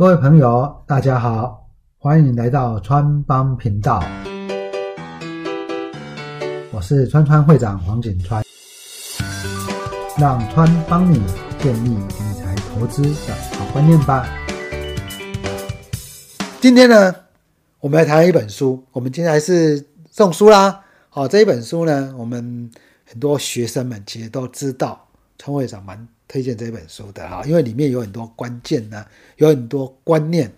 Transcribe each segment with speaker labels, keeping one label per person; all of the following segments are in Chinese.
Speaker 1: 各位朋友，大家好，欢迎来到川帮频道，我是川川会长黄景川，让川帮你建立理财投资的好观念吧。今天呢，我们来谈一本书，我们今天还是送书啦。好，这一本书呢，我们很多学生们其实都知道，川会长蛮。推荐这本书的哈，因为里面有很多关键呢，有很多观念，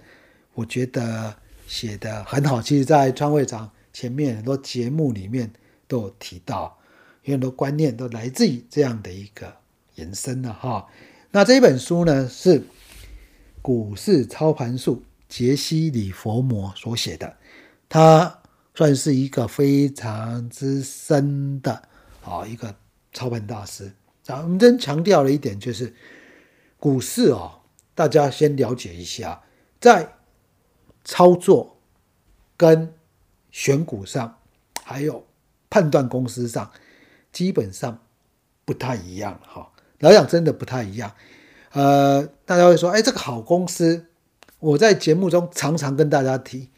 Speaker 1: 我觉得写的很好。其实，在川会长前面很多节目里面都有提到，有很多观念都来自于这样的一个延伸了哈。那这一本书呢，是股市操盘术杰西·里佛摩所写的，他算是一个非常资深的啊一个操盘大师。我们真强调了一点，就是股市哦，大家先了解一下，在操作跟选股上，还有判断公司上，基本上不太一样哈。来讲真的不太一样。呃，大家会说，哎，这个好公司，我在节目中常常跟大家提，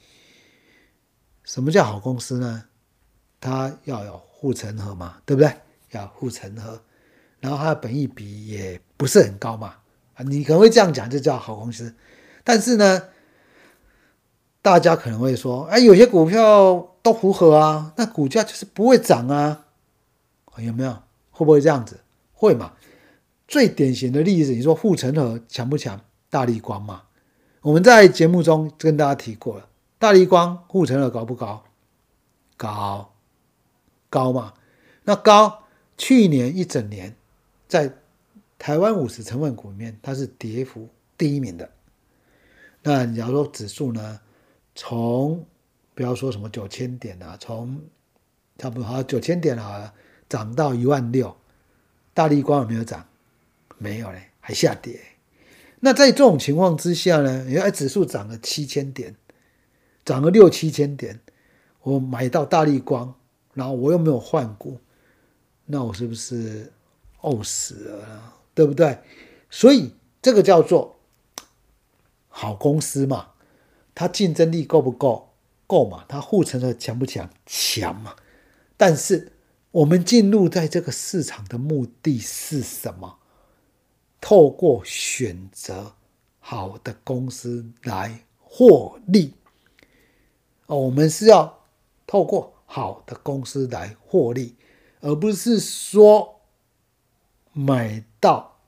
Speaker 1: 什么叫好公司呢？它要有护城河嘛，对不对？要护城河。然后它的本益比也不是很高嘛，你可能会这样讲，就叫好公司。但是呢，大家可能会说，哎，有些股票都符合啊，那股价就是不会涨啊，有没有？会不会这样子？会嘛？最典型的例子，你说护城河强不强？大力光嘛，我们在节目中跟大家提过了，大力光护城河高不高？高，高嘛？那高，去年一整年。在台湾五十成分股里面，它是跌幅第一名的。那你要说指数呢？从不要说什么九千点啊，从差不多好九千点啊，涨到一万六，大力光有没有涨？没有嘞，还下跌。那在这种情况之下呢？你看指数涨了七千点，涨了六七千点，我买到大力光，然后我又没有换股，那我是不是？呕死了，对不对？所以这个叫做好公司嘛，它竞争力够不够？够嘛？它护城河强不强？强嘛？但是我们进入在这个市场的目的是什么？透过选择好的公司来获利。哦，我们是要透过好的公司来获利，而不是说。买到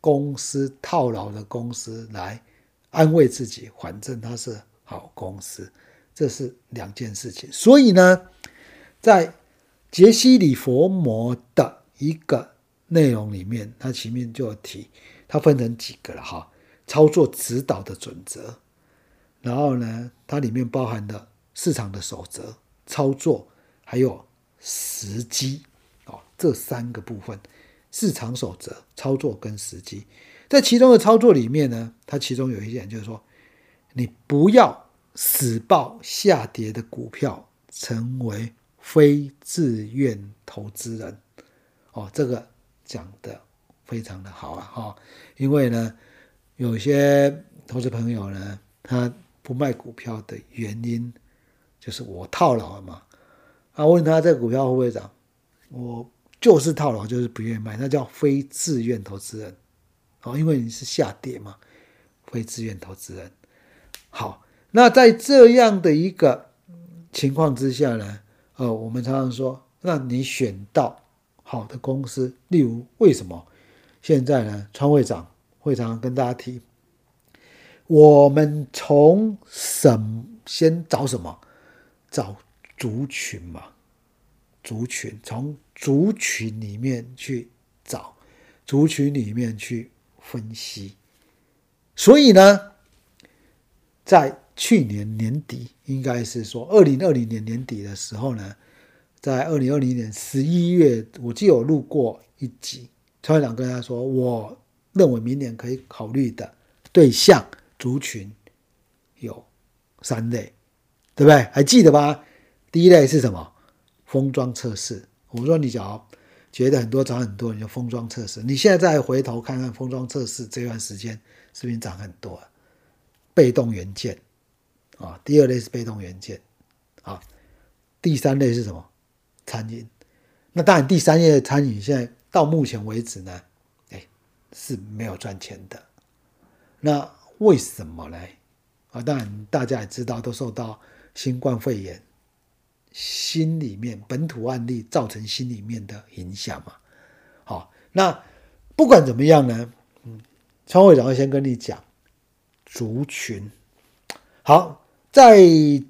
Speaker 1: 公司套牢的公司来安慰自己，反正它是好公司，这是两件事情。所以呢，在杰西·里佛摩的一个内容里面，它前面就有提，它分成几个了哈，操作指导的准则，然后呢，它里面包含的市场的守则、操作还有时机哦，这三个部分。市场守则、操作跟时机，在其中的操作里面呢，它其中有一点就是说，你不要死抱下跌的股票，成为非自愿投资人。哦，这个讲的非常的好啊，哈，因为呢，有些投资朋友呢，他不卖股票的原因，就是我套牢了嘛。啊，问他这个股票会不会涨，我。就是套牢，就是不愿意卖，那叫非自愿投资人，哦，因为你是下跌嘛，非自愿投资人。好，那在这样的一个情况之下呢，呃，我们常常说，那你选到好的公司，例如为什么现在呢？川会长会常跟大家提，我们从什先找什么？找族群嘛。族群从族群里面去找，族群里面去分析。所以呢，在去年年底，应该是说二零二零年年底的时候呢，在二零二零年十一月，我记有录过一集，川长跟他说，我认为明年可以考虑的对象族群有三类，对不对？还记得吧？第一类是什么？封装测试，我说你只要觉得很多涨很多，你就封装测试。你现在再回头看看封装测试这段时间是不是涨很多？啊被动元件啊，第二类是被动元件啊，第三类是什么？餐饮。那当然，第三类餐饮现在到目前为止呢，哎是没有赚钱的。那为什么呢？啊，当然大家也知道，都受到新冠肺炎心里面本土案例造成心里面的影响嘛。好，那不管怎么样呢，嗯，川会长会先跟你讲族群。好，在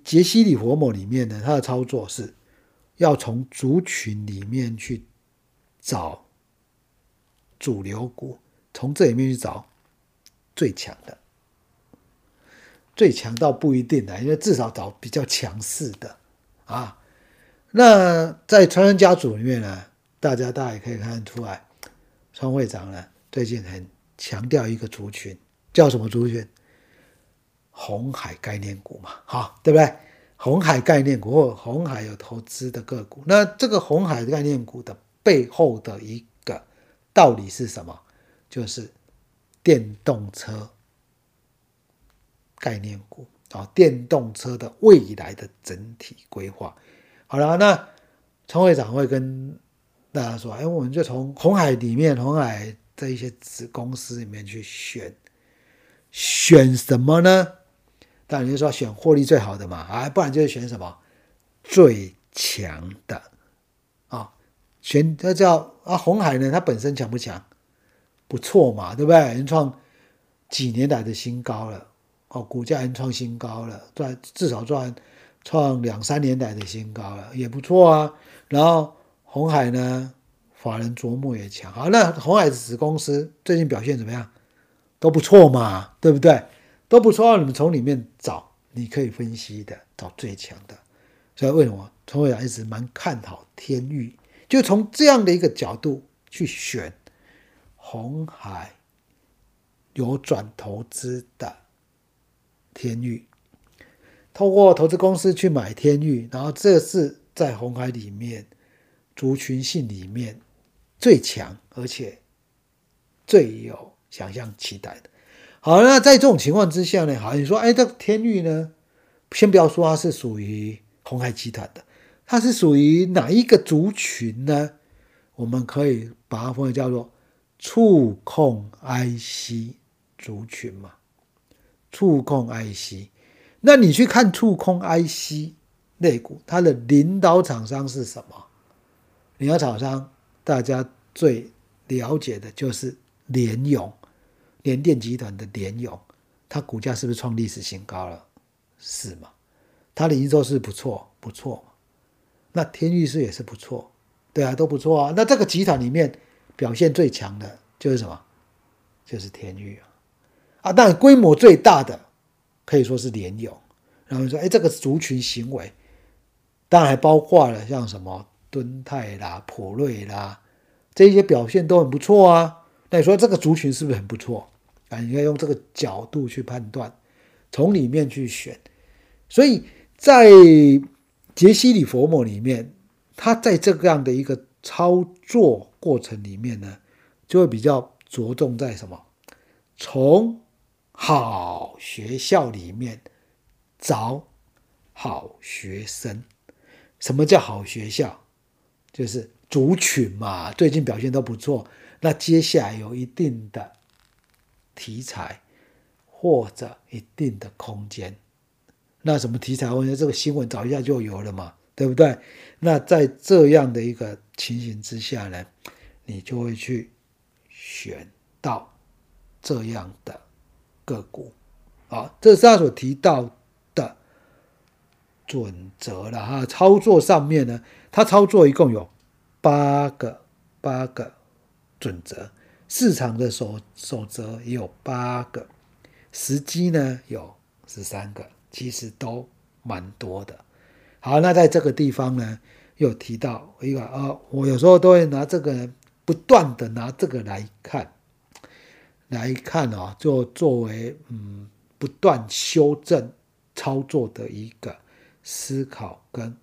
Speaker 1: 杰西里佛摩里面呢，他的操作是要从族群里面去找主流股，从这里面去找最强的。最强到不一定的，因为至少找比较强势的啊。那在川人家族里面呢，大家大家也可以看得出来，川会长呢最近很强调一个族群，叫什么族群？红海概念股嘛，好，对不对？红海概念股或红海有投资的个股，那这个红海概念股的背后的一个道理是什么？就是电动车。概念股啊，电动车的未来的整体规划。好了，那陈会长会跟大家说，哎，我们就从红海里面，红海这一些子公司里面去选，选什么呢？当然就说选获利最好的嘛，啊，不然就是选什么最强的啊，选这叫啊，红海呢，它本身强不强？不错嘛，对不对？人创几年来的新高了。哦，股价已经创新高了，赚至少赚创两三年来的新高了，也不错啊。然后红海呢，法人琢磨也强。好，那红海子公司最近表现怎么样？都不错嘛，对不对？都不错，你们从里面找，你可以分析的，找最强的。所以为什么陈伟阳一直蛮看好天域？就从这样的一个角度去选红海有转投资的。天域，透过投资公司去买天域，然后这是在红海里面族群性里面最强，而且最有想象期待的。好，那在这种情况之下呢，好，你说，哎，这个天域呢，先不要说它是属于红海集团的，它是属于哪一个族群呢？我们可以把它分为叫做触控 IC 族群嘛。触控 IC，那你去看触控 IC 类股，它的领导厂商是什么？领导厂商大家最了解的就是联咏，联电集团的联咏，它股价是不是创历史新高了？是吗？它的营收是不错，不错那天域是也是不错，对啊，都不错啊。那这个集团里面表现最强的就是什么？就是天域啊。啊，当然规模最大的可以说是联友，然后说，哎，这个族群行为，当然还包括了像什么敦泰啦、普瑞啦，这些表现都很不错啊。那你说这个族群是不是很不错啊？应该用这个角度去判断，从里面去选。所以在杰西里佛摩里面，他在这样的一个操作过程里面呢，就会比较着重在什么？从好学校里面找好学生，什么叫好学校？就是族群嘛，最近表现都不错。那接下来有一定的题材或者一定的空间，那什么题材？我觉得这个新闻找一下就有了嘛，对不对？那在这样的一个情形之下呢，你就会去选到这样的。个股，啊，这是他所提到的准则了哈。操作上面呢，他操作一共有八个八个准则，市场的守守则也有八个，时机呢有十三个，其实都蛮多的。好，那在这个地方呢，又提到一个啊，我有时候都会拿这个不断的拿这个来看。来看啊，就作为嗯不断修正操作的一个思考跟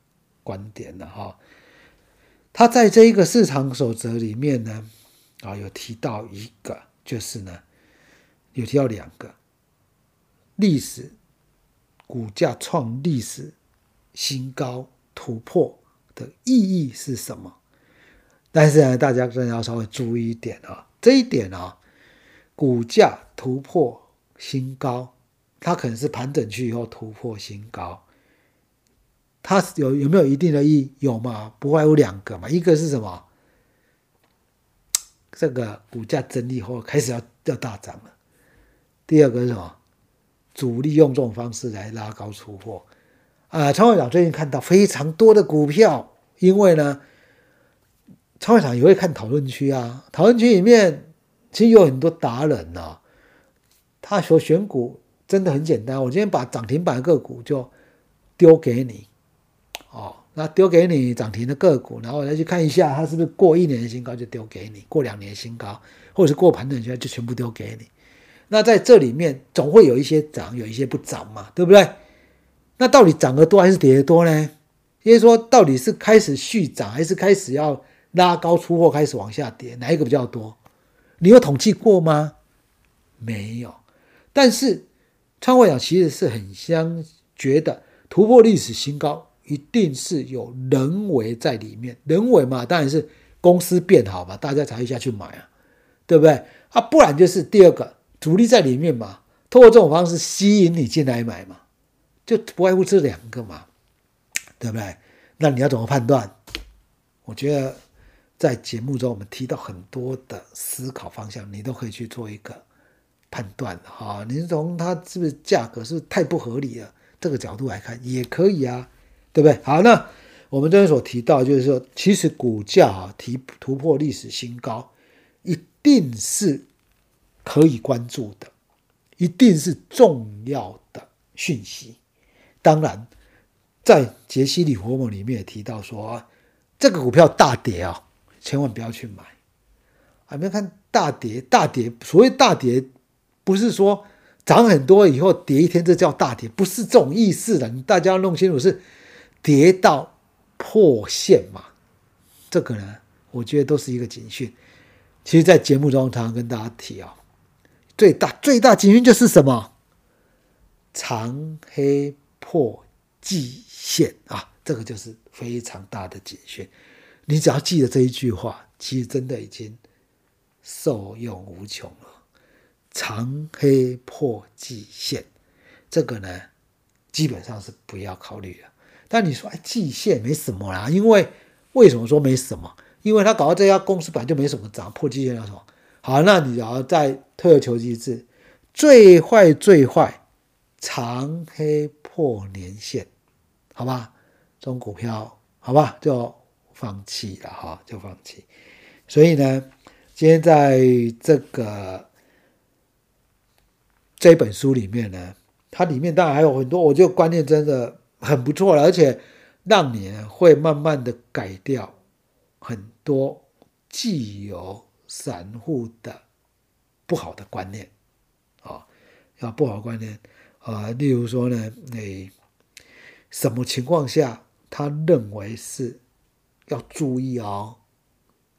Speaker 1: 观点了哈。他在这一个市场守则里面呢，啊有提到一个，就是呢有提到两个历史股价创历史新高突破的意义是什么？但是呢，大家真的要稍微注意一点啊，这一点啊，股价突破新高，它可能是盘整区以后突破新高，它有有没有一定的意义？有吗？不外乎两个嘛，一个是什么？这个股价整理后开始要要大涨了。第二个是什么？主力用这种方式来拉高出货。啊，创会长最近看到非常多的股票，因为呢。创会场也会看讨论区啊，讨论区里面其实有很多达人呐，他所选股真的很简单。我今天把涨停板个股就丢给你，哦，那丢给你涨停的个股，然后我再去看一下它是不是过一年的新高，就丢给你；过两年新高，或者是过盘整区就全部丢给你。那在这里面总会有一些涨，有一些不涨嘛，对不对？那到底涨得多还是跌得多呢？也就是说，到底是开始续涨，还是开始要？拉高出货开始往下跌，哪一个比较多？你有统计过吗？没有。但是仓会长其实是很相觉得突破历史新高一定是有人为在里面，人为嘛，当然是公司变好嘛，大家才会下去买啊，对不对？啊，不然就是第二个主力在里面嘛，通过这种方式吸引你进来买嘛，就不外乎这两个嘛，对不对？那你要怎么判断？我觉得。在节目中，我们提到很多的思考方向，你都可以去做一个判断哈。你从它是不是价格是太不合理了这个角度来看，也可以啊，对不对？好，那我们这边所提到就是说，其实股价啊提突破历史新高，一定是可以关注的，一定是重要的讯息。当然，在杰西·里活蒙里面也提到说，这个股票大跌啊。千万不要去买，啊没有看大跌，大跌。所谓大跌，不是说涨很多以后跌一天，这叫大跌，不是这种意思的。大家要弄清楚，是跌到破线嘛？这个呢，我觉得都是一个警讯。其实，在节目中常常跟大家提啊，最大最大警讯就是什么？长黑破季线啊，这个就是非常大的警讯。你只要记得这一句话，其实真的已经受用无穷了。长黑破季线，这个呢，基本上是不要考虑的。但你说，哎，季线没什么啦，因为为什么说没什么？因为他搞到这家公司本来就没什么涨，破季线要什么？好，那你要再退而求其次，最坏最坏，长黑破年线，好吧？这种股票，好吧，就。放弃了哈，就放弃。所以呢，今天在这个这本书里面呢，它里面当然还有很多，我觉得观念真的很不错了，而且让你呢会慢慢的改掉很多既有散户的不好的观念啊，要不好观念啊，例如说呢，你什么情况下他认为是。要注意哦，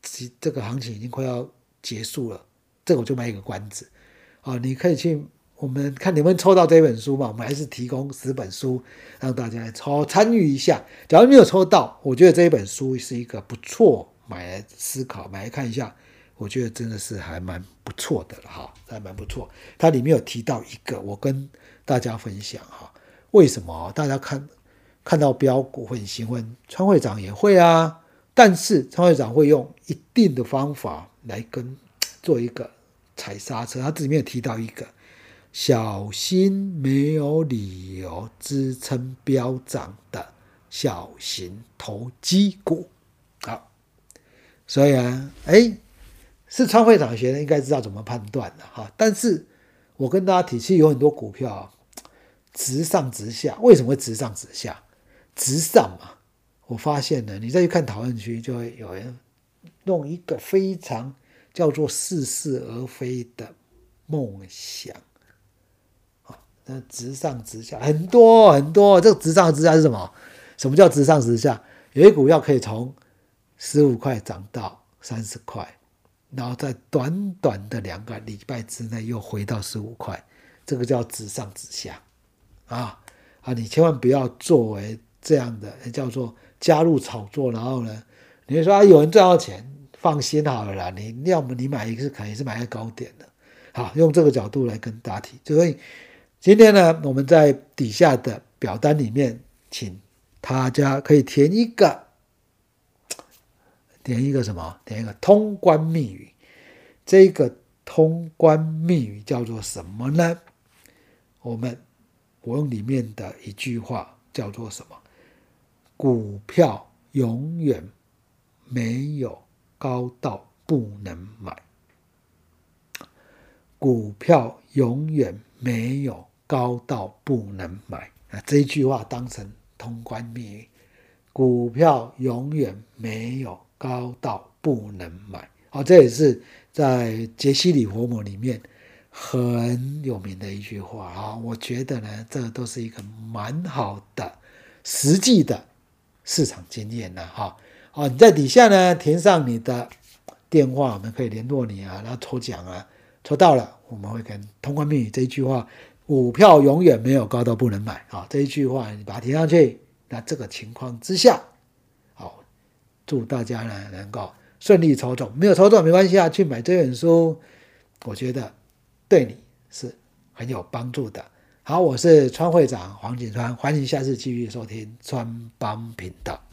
Speaker 1: 这这个行情已经快要结束了，这个我就卖一个关子啊！你可以去我们看能不能抽到这本书嘛？我们还是提供十本书让大家来抽参与一下。假如没有抽到，我觉得这一本书是一个不错，买来思考，买来看一下，我觉得真的是还蛮不错的哈，还蛮不错。它里面有提到一个，我跟大家分享哈，为什么大家看？看到标股会很兴奋，川会长也会啊，但是川会长会用一定的方法来跟 做一个踩刹车。他这里面有提到一个，小心没有理由支撑飙涨的小型投机股。好，所以啊，哎，是川会长学的，应该知道怎么判断的哈。但是我跟大家提，其实有很多股票直上直下，为什么会直上直下？直上嘛，我发现呢，你再去看讨论区，就会有人弄一个非常叫做似是而非的梦想啊。那直上直下很多很多，这个直上直下是什么？什么叫直上直下？有些股票可以从十五块涨到三十块，然后在短短的两个礼拜之内又回到十五块，这个叫直上直下啊啊！你千万不要作为这样的叫做加入炒作，然后呢，你说啊，有人赚到钱，放心好了啦。你要么你买一个是肯定是买个高点的，好，用这个角度来跟大家提。所以今天呢，我们在底下的表单里面，请大家可以填一个，填一个什么？填一个通关密语。这个通关密语叫做什么呢？我们我用里面的一句话叫做什么？股票永远没有高到不能买。股票永远没有高到不能买啊！这句话当成通关密语。股票永远没有高到不能买。好，这也是在杰西·里佛摩里面。很有名的一句话啊，我觉得呢，这都是一个蛮好的实际的市场经验呢，哈。哦，你在底下呢填上你的电话，我们可以联络你啊，然后抽奖啊，抽到了我们会跟通关密语这一句话，股票永远没有高到不能买啊，这一句话你把它填上去，那这个情况之下，好，祝大家呢能够顺利抽中，没有抽中没关系啊，去买这本书，我觉得。对你是很有帮助的。好，我是川会长黄景川，欢迎下次继续收听川帮频道。